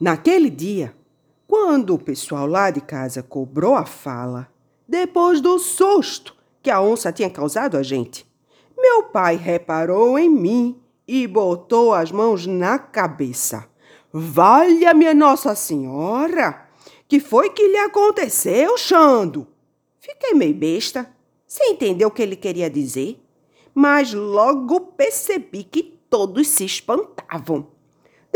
Naquele dia, quando o pessoal lá de casa cobrou a fala, depois do susto que a onça tinha causado a gente, meu pai reparou em mim e botou as mãos na cabeça. Valha minha Nossa Senhora! Que foi que lhe aconteceu, Xando? Fiquei meio besta, sem entender o que ele queria dizer, mas logo percebi que todos se espantavam.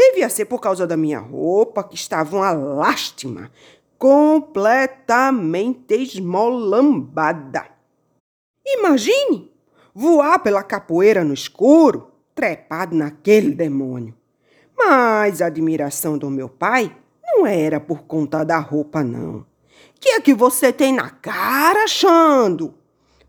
Devia ser por causa da minha roupa, que estava uma lástima, completamente esmolambada. Imagine voar pela capoeira no escuro, trepado naquele demônio. Mas a admiração do meu pai não era por conta da roupa, não. Que é que você tem na cara, Xando?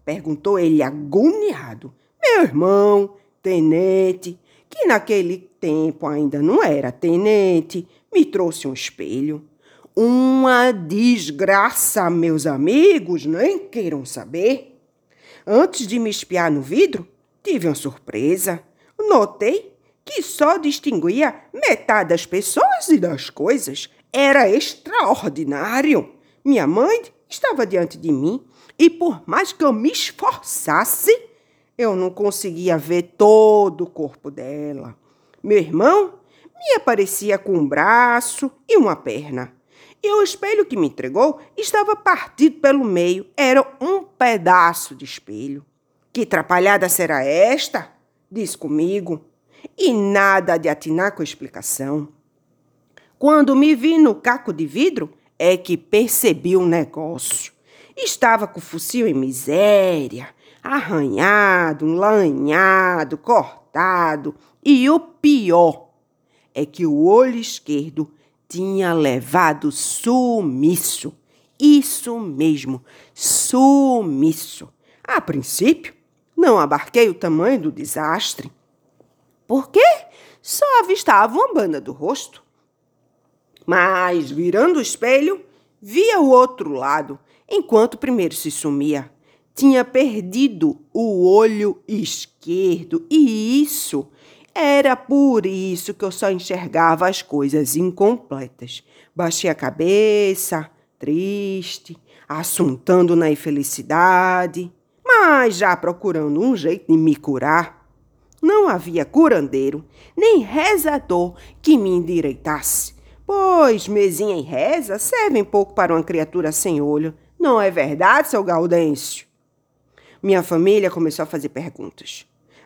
Perguntou ele agoniado. Meu irmão, tenente, que naquele tempo ainda não era tenente, me trouxe um espelho. Uma desgraça, meus amigos, nem queiram saber. Antes de me espiar no vidro, tive uma surpresa. Notei que só distinguia metade das pessoas e das coisas. Era extraordinário. Minha mãe estava diante de mim e, por mais que eu me esforçasse, eu não conseguia ver todo o corpo dela. Meu irmão me aparecia com um braço e uma perna. E o espelho que me entregou estava partido pelo meio. Era um pedaço de espelho. Que atrapalhada será esta? Diz comigo. E nada de atinar com a explicação. Quando me vi no caco de vidro, é que percebi o um negócio. Estava com o focinho em miséria, arranhado, lanhado, cortado, e o pior é que o olho esquerdo tinha levado sumiço. Isso mesmo, sumiço. A princípio, não abarquei o tamanho do desastre, porque só avistava uma banda do rosto. Mas, virando o espelho, via o outro lado, enquanto o primeiro se sumia. Tinha perdido o olho esquerdo, e isso era por isso que eu só enxergava as coisas incompletas. Baixei a cabeça, triste, assuntando na infelicidade, mas já procurando um jeito de me curar. Não havia curandeiro, nem rezador que me endireitasse, pois mesinha e reza servem pouco para uma criatura sem olho. Não é verdade, seu Gaudêncio? Minha família começou a fazer perguntas.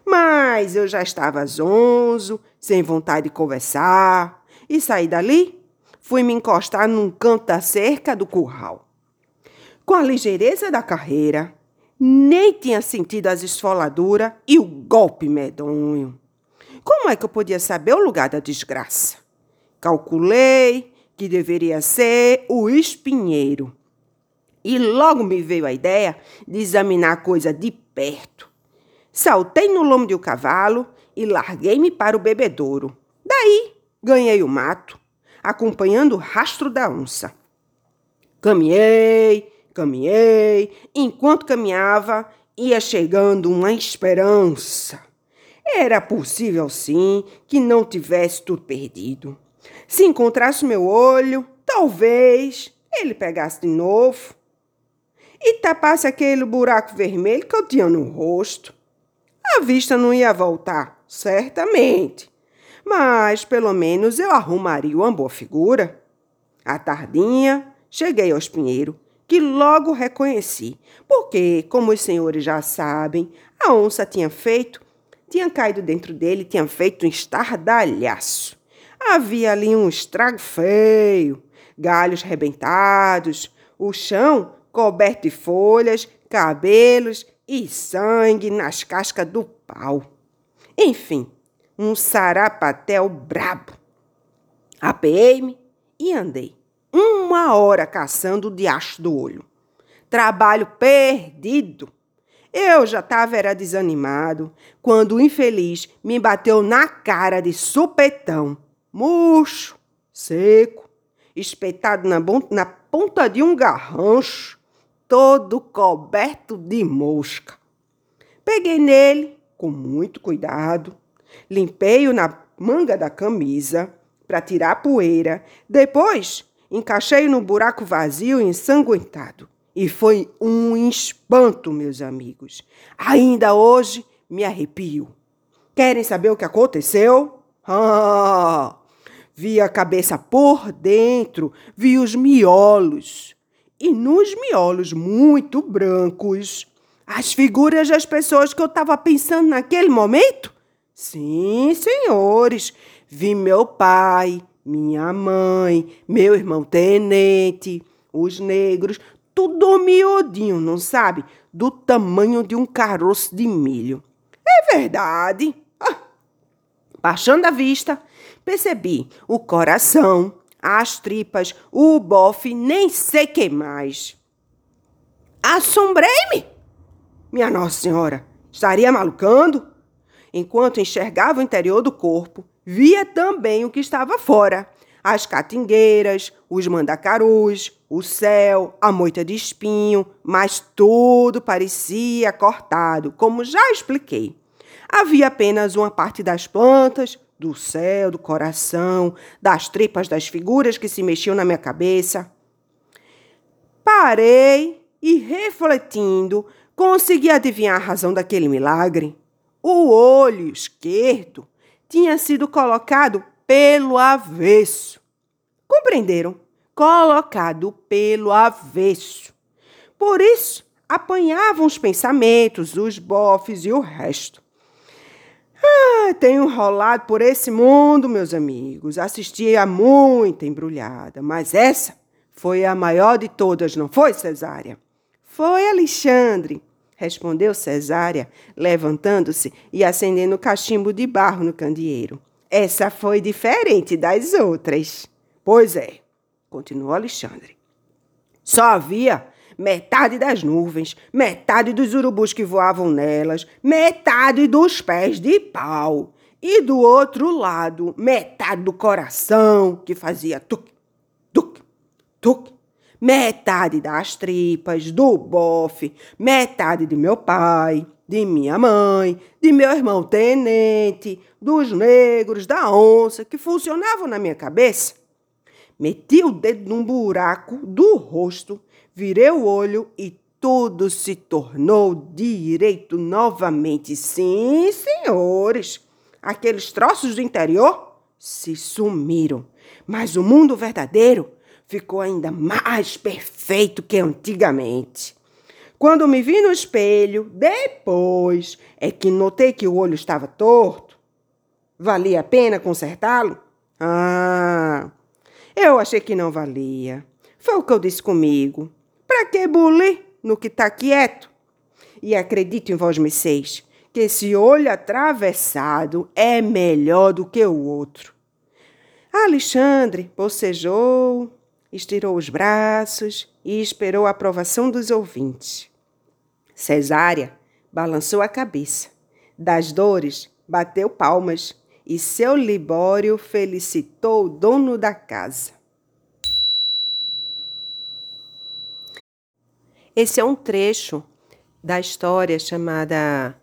Mas eu já estava zonzo, sem vontade de conversar, e saí dali, fui me encostar num canto da cerca do curral. Com a ligeireza da carreira, nem tinha sentido as esfoladuras e o golpe medonho. Como é que eu podia saber o lugar da desgraça? Calculei que deveria ser o espinheiro. E logo me veio a ideia de examinar a coisa de perto. Saltei no lombo de um cavalo e larguei-me para o bebedouro. Daí ganhei o mato, acompanhando o rastro da onça. Caminhei, caminhei, enquanto caminhava, ia chegando uma esperança. Era possível, sim, que não tivesse tudo perdido. Se encontrasse meu olho, talvez ele pegasse de novo e tapasse aquele buraco vermelho que eu tinha no rosto. A vista não ia voltar, certamente. Mas pelo menos eu arrumaria uma boa figura. À tardinha, cheguei ao espinheiro, que logo reconheci, porque, como os senhores já sabem, a onça tinha feito, tinha caído dentro dele, tinha feito um estardalhaço. Havia ali um estrago feio, galhos rebentados, o chão coberto de folhas, cabelos e sangue nas cascas do pau. Enfim, um sarapatel brabo. Apeei-me e andei uma hora caçando o diacho do olho. Trabalho perdido. Eu já estava era desanimado quando o infeliz me bateu na cara de supetão, murcho, seco, espetado na, na ponta de um garrancho, todo coberto de mosca. Peguei nele com muito cuidado, limpei-o na manga da camisa para tirar a poeira, depois encaixei-o no buraco vazio ensanguentado. E foi um espanto, meus amigos. Ainda hoje me arrepio. Querem saber o que aconteceu? Ah! Vi a cabeça por dentro, vi os miolos. E nos miolos muito brancos, as figuras das pessoas que eu estava pensando naquele momento? Sim, senhores. Vi meu pai, minha mãe, meu irmão tenente, os negros, tudo miudinho, não sabe? Do tamanho de um caroço de milho. É verdade. Ah. Baixando a vista, percebi o coração, as tripas, o bofe, nem sei que mais. Assombrei-me! Minha Nossa Senhora, estaria malucando? Enquanto enxergava o interior do corpo, via também o que estava fora: as catingueiras, os mandacarus, o céu, a moita de espinho, mas tudo parecia cortado, como já expliquei. Havia apenas uma parte das plantas, do céu, do coração, das tripas das figuras que se mexiam na minha cabeça. Parei e, refletindo, consegui adivinhar a razão daquele milagre. O olho esquerdo tinha sido colocado pelo avesso. Compreenderam? Colocado pelo avesso. Por isso, apanhavam os pensamentos, os bofes e o resto. Ah, tenho rolado por esse mundo, meus amigos. Assisti a muita embrulhada, mas essa foi a maior de todas, não foi, Cesária? Foi, Alexandre, respondeu Cesária, levantando-se e acendendo o cachimbo de barro no candeeiro. Essa foi diferente das outras. Pois é, continuou Alexandre. Só havia metade das nuvens, metade dos urubus que voavam nelas, metade dos pés de pau. E do outro lado, metade do coração que fazia tuc, tuc, tuc metade das tripas, do bofe, metade de meu pai, de minha mãe, de meu irmão tenente, dos negros, da onça, que funcionavam na minha cabeça. Meti o dedo num buraco do rosto, virei o olho e tudo se tornou direito novamente. Sim, senhores, aqueles troços do interior se sumiram, mas o mundo verdadeiro ficou ainda mais perfeito que antigamente. Quando me vi no espelho, depois é que notei que o olho estava torto. Valia a pena consertá-lo? Ah, eu achei que não valia. Foi o que eu disse comigo. Para que bulir no que está quieto? E acredito em vós, seis, que esse olho atravessado é melhor do que o outro. Alexandre bocejou, estirou os braços e esperou a aprovação dos ouvintes. Cesária balançou a cabeça. Das dores, bateu palmas e seu Libório felicitou o dono da casa. Esse é um trecho da história chamada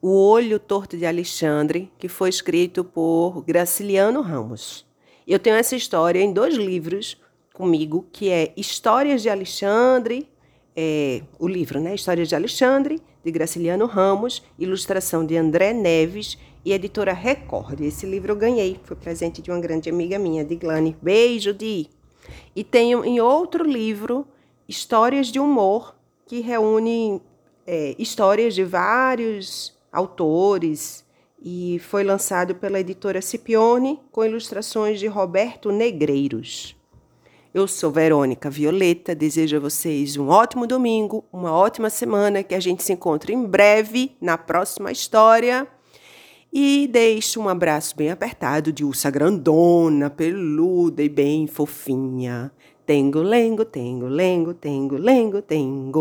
O Olho Torto de Alexandre, que foi escrito por Graciliano Ramos. Eu tenho essa história em dois livros, comigo, que é Histórias de Alexandre, é, o livro, né? Histórias de Alexandre, de Graciliano Ramos, ilustração de André Neves e editora Record. Esse livro eu ganhei, foi presente de uma grande amiga minha, de Glane. Beijo, Di! E tenho em outro livro, Histórias de Humor, que reúne é, histórias de vários autores e foi lançado pela editora Scipione com ilustrações de Roberto Negreiros. Eu sou Verônica Violeta, desejo a vocês um ótimo domingo, uma ótima semana, que a gente se encontre em breve na próxima história. E deixo um abraço bem apertado de ursa grandona, peluda e bem fofinha. Tengo, lengo, tengo, lengo, tengo, lengo, tengo.